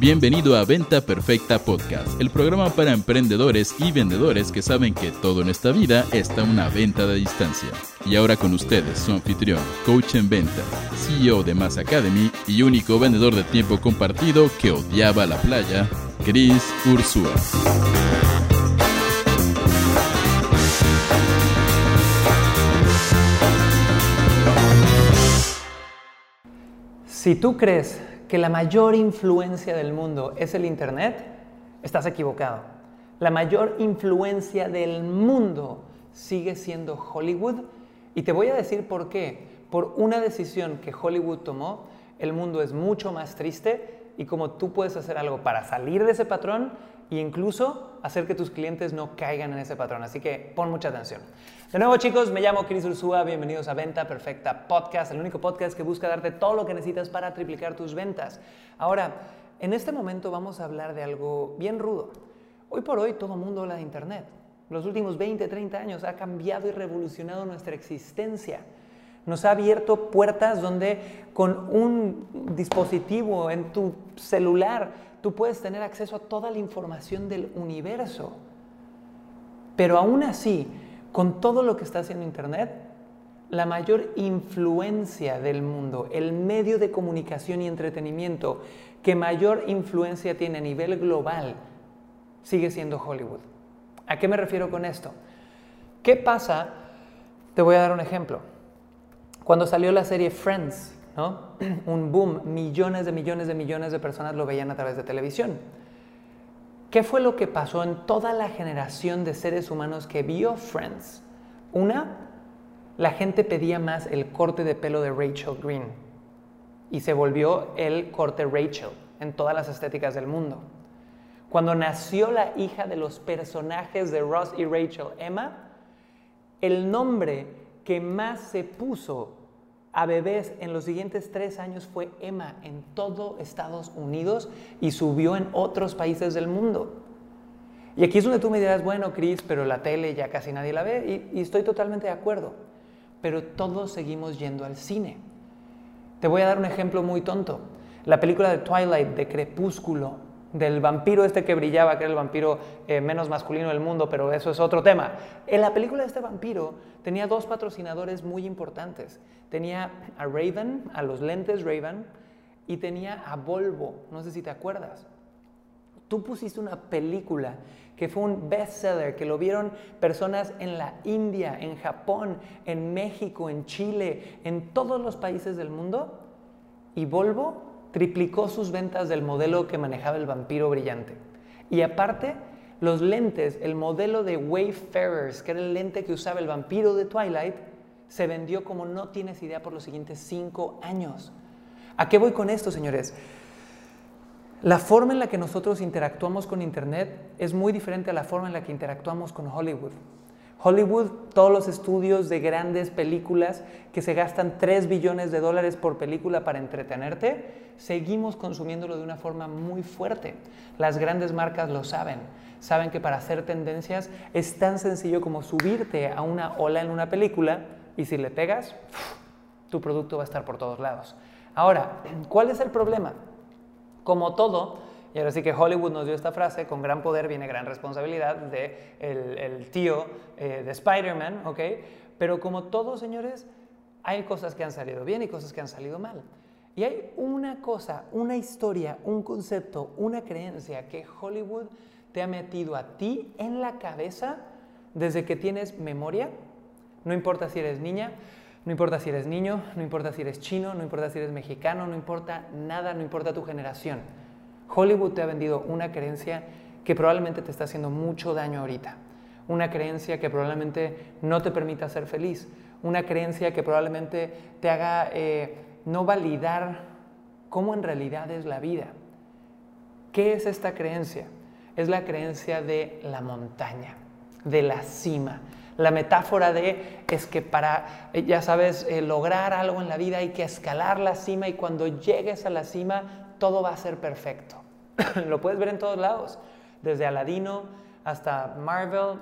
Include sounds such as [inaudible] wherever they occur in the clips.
Bienvenido a Venta Perfecta Podcast, el programa para emprendedores y vendedores que saben que todo en esta vida está una venta de distancia. Y ahora con ustedes, su anfitrión, coach en venta, CEO de Mass Academy y único vendedor de tiempo compartido que odiaba la playa, Chris Ursúa. Si tú crees que la mayor influencia del mundo es el Internet, estás equivocado. La mayor influencia del mundo sigue siendo Hollywood y te voy a decir por qué. Por una decisión que Hollywood tomó, el mundo es mucho más triste y como tú puedes hacer algo para salir de ese patrón e incluso hacer que tus clientes no caigan en ese patrón. Así que pon mucha atención. De nuevo chicos, me llamo Chris Ursúa, bienvenidos a Venta Perfecta Podcast, el único podcast que busca darte todo lo que necesitas para triplicar tus ventas. Ahora, en este momento vamos a hablar de algo bien rudo. Hoy por hoy todo el mundo habla de Internet. Los últimos 20, 30 años ha cambiado y revolucionado nuestra existencia nos ha abierto puertas donde con un dispositivo en tu celular tú puedes tener acceso a toda la información del universo. Pero aún así, con todo lo que está haciendo Internet, la mayor influencia del mundo, el medio de comunicación y entretenimiento que mayor influencia tiene a nivel global, sigue siendo Hollywood. ¿A qué me refiero con esto? ¿Qué pasa? Te voy a dar un ejemplo. Cuando salió la serie Friends, [clears throat] un boom, millones de millones de millones de personas lo veían a través de televisión. ¿Qué fue lo que pasó en toda la generación de seres humanos que vio Friends? Una, la gente pedía más el corte de pelo de Rachel Green y se volvió el corte Rachel en todas las estéticas del mundo. Cuando nació la hija de los personajes de Ross y Rachel, Emma, el nombre que más se puso a bebés en los siguientes tres años fue Emma en todo Estados Unidos y subió en otros países del mundo. Y aquí es donde tú me dirás, bueno, Chris, pero la tele ya casi nadie la ve y, y estoy totalmente de acuerdo. Pero todos seguimos yendo al cine. Te voy a dar un ejemplo muy tonto. La película de Twilight, de Crepúsculo, del vampiro este que brillaba, que era el vampiro eh, menos masculino del mundo, pero eso es otro tema. En la película de este vampiro tenía dos patrocinadores muy importantes. Tenía a Raven, a los lentes Raven, y tenía a Volvo, no sé si te acuerdas. Tú pusiste una película que fue un bestseller, que lo vieron personas en la India, en Japón, en México, en Chile, en todos los países del mundo, y Volvo triplicó sus ventas del modelo que manejaba el vampiro brillante. Y aparte, los lentes, el modelo de Wayfarers, que era el lente que usaba el vampiro de Twilight, se vendió como no tienes idea por los siguientes cinco años. ¿A qué voy con esto, señores? La forma en la que nosotros interactuamos con Internet es muy diferente a la forma en la que interactuamos con Hollywood. Hollywood, todos los estudios de grandes películas que se gastan 3 billones de dólares por película para entretenerte, seguimos consumiéndolo de una forma muy fuerte. Las grandes marcas lo saben. Saben que para hacer tendencias es tan sencillo como subirte a una ola en una película y si le pegas, tu producto va a estar por todos lados. Ahora, ¿cuál es el problema? Como todo, y ahora sí que Hollywood nos dio esta frase, con gran poder viene gran responsabilidad de el, tío eh, de Spider-Man, ¿ok? Pero como todos, señores, hay cosas que han salido bien y cosas que han salido mal. Y hay una cosa, una historia, un concepto, una creencia que Hollywood te ha metido a ti en la cabeza desde que tienes memoria. No importa si eres niña, no importa si eres niño, no importa si eres chino, no importa si eres mexicano, no importa nada, no importa tu generación. Hollywood te ha vendido una creencia que probablemente te está haciendo mucho daño ahorita. Una creencia que probablemente no te permita ser feliz. Una creencia que probablemente te haga eh, no validar cómo en realidad es la vida. ¿Qué es esta creencia? Es la creencia de la montaña, de la cima. La metáfora de es que para, eh, ya sabes, eh, lograr algo en la vida hay que escalar la cima y cuando llegues a la cima todo va a ser perfecto. [coughs] Lo puedes ver en todos lados, desde Aladino hasta Marvel,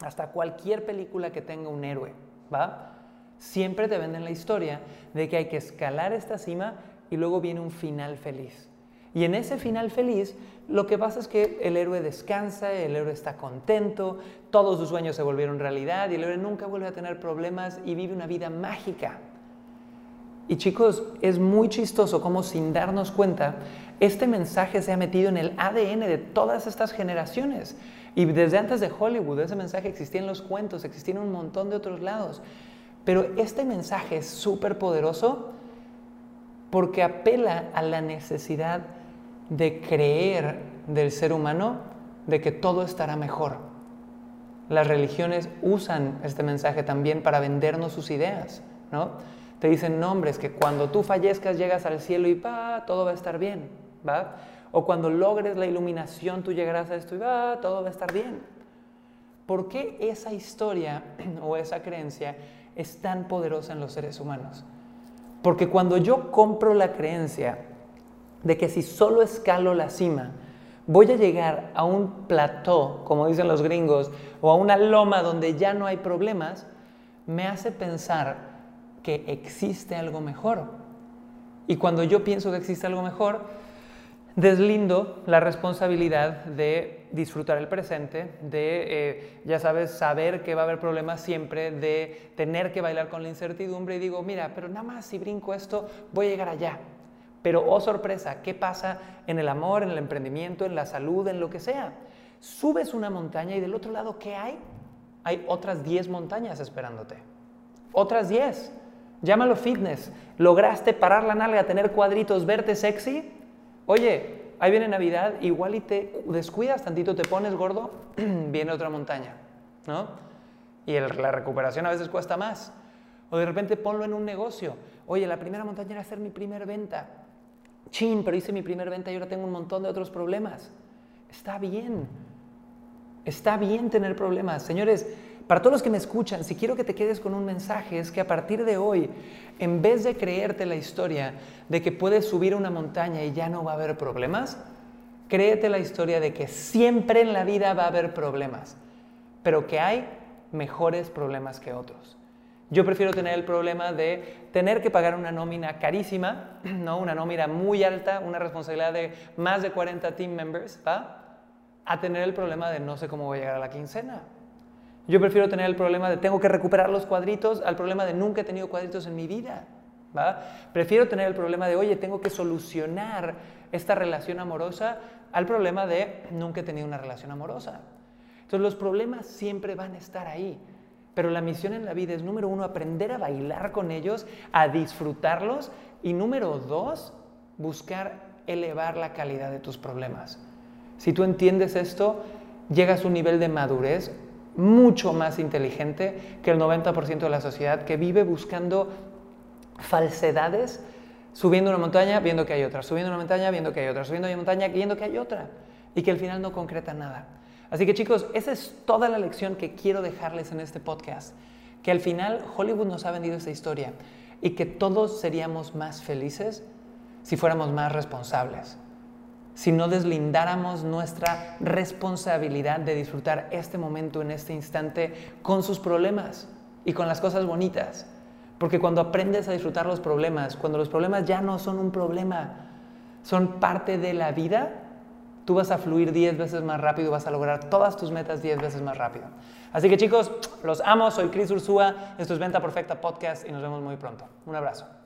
hasta cualquier película que tenga un héroe, ¿va? Siempre te venden la historia de que hay que escalar esta cima y luego viene un final feliz. Y en ese final feliz, lo que pasa es que el héroe descansa, el héroe está contento, todos sus sueños se volvieron realidad y el héroe nunca vuelve a tener problemas y vive una vida mágica. Y chicos, es muy chistoso cómo sin darnos cuenta, este mensaje se ha metido en el ADN de todas estas generaciones. Y desde antes de Hollywood, ese mensaje existía en los cuentos, existía en un montón de otros lados. Pero este mensaje es súper poderoso porque apela a la necesidad de creer del ser humano de que todo estará mejor. Las religiones usan este mensaje también para vendernos sus ideas, ¿no? Te dicen nombres que cuando tú fallezcas llegas al cielo y va, todo va a estar bien, O cuando logres la iluminación tú llegarás a esto y va, todo va a estar bien. ¿Por qué esa historia [clears throat] o esa creencia es tan poderosa en los seres humanos? Porque cuando yo compro la creencia de que si solo escalo la cima, voy a llegar a un plató, como dicen los gringos, o a una loma donde ya no hay problemas, me hace pensar que existe algo mejor. Y cuando yo pienso que existe algo mejor, deslindo la responsabilidad de disfrutar el presente, de, eh, ya sabes, saber que va a haber problemas siempre, de tener que bailar con la incertidumbre y digo, mira, pero nada más si brinco esto, voy a llegar allá. Pero, oh sorpresa, ¿qué pasa en el amor, en el emprendimiento, en la salud, en lo que sea? Subes una montaña y del otro lado, ¿qué hay? Hay otras 10 montañas esperándote. Otras 10. Llámalo fitness. ¿Lograste parar la nalga, tener cuadritos, verte sexy? Oye, ahí viene Navidad, igual y te descuidas tantito, te pones gordo, [clears throat] viene otra montaña, ¿no? Y la recuperación a veces cuesta más. O de repente ponlo en un negocio. Oye, la primera montaña era hacer mi primer venta. Chin, pero hice mi primer venta y ahora tengo un montón de otros problemas. Está bien. Está bien tener problemas. Señores, para todos los que me escuchan, si quiero que te quedes con un mensaje, es que a partir de hoy, en vez de creerte la historia de que puedes subir una montaña y ya no va a haber problemas, créete la historia de que siempre en la vida va a haber problemas, pero que hay mejores problemas que otros. Yo prefiero tener el problema de tener que pagar una nómina carísima, [clears throat] ¿no? una nómina muy alta, una responsabilidad de más de 40 team members, a tener el problema de no sé cómo voy a llegar a la quincena. Yo prefiero tener el problema de tengo que recuperar los cuadritos al problema de nunca he tenido cuadritos en mi vida. ¿va? Prefiero tener el problema de, oye, tengo que solucionar esta relación amorosa al problema de nunca he tenido una relación amorosa. Entonces los problemas siempre van a estar ahí. Pero la misión en la vida es, número uno, aprender a bailar con ellos, a disfrutarlos y número dos, buscar elevar la calidad de tus problemas. Si tú entiendes esto, llegas a un nivel de madurez mucho más inteligente que el 90% de la sociedad que vive buscando falsedades, subiendo una montaña, viendo que hay otra, subiendo una montaña, viendo que hay otra, subiendo una montaña, viendo que hay otra, y que al final no concreta nada. Así que chicos, esa es toda la lección que quiero dejarles en este podcast. Que al final Hollywood nos ha vendido esta historia y que todos seríamos más felices si fuéramos más responsables. Si no deslindáramos nuestra responsabilidad de disfrutar este momento en este instante con sus problemas y con las cosas bonitas. Porque cuando aprendes a disfrutar los problemas, cuando los problemas ya no son un problema, son parte de la vida, tú vas a fluir 10 veces más rápido, vas a lograr todas tus metas 10 veces más rápido. Así que chicos, los amo, soy Chris Ursúa, esto es Venta Perfecta Podcast y nos vemos muy pronto. Un abrazo.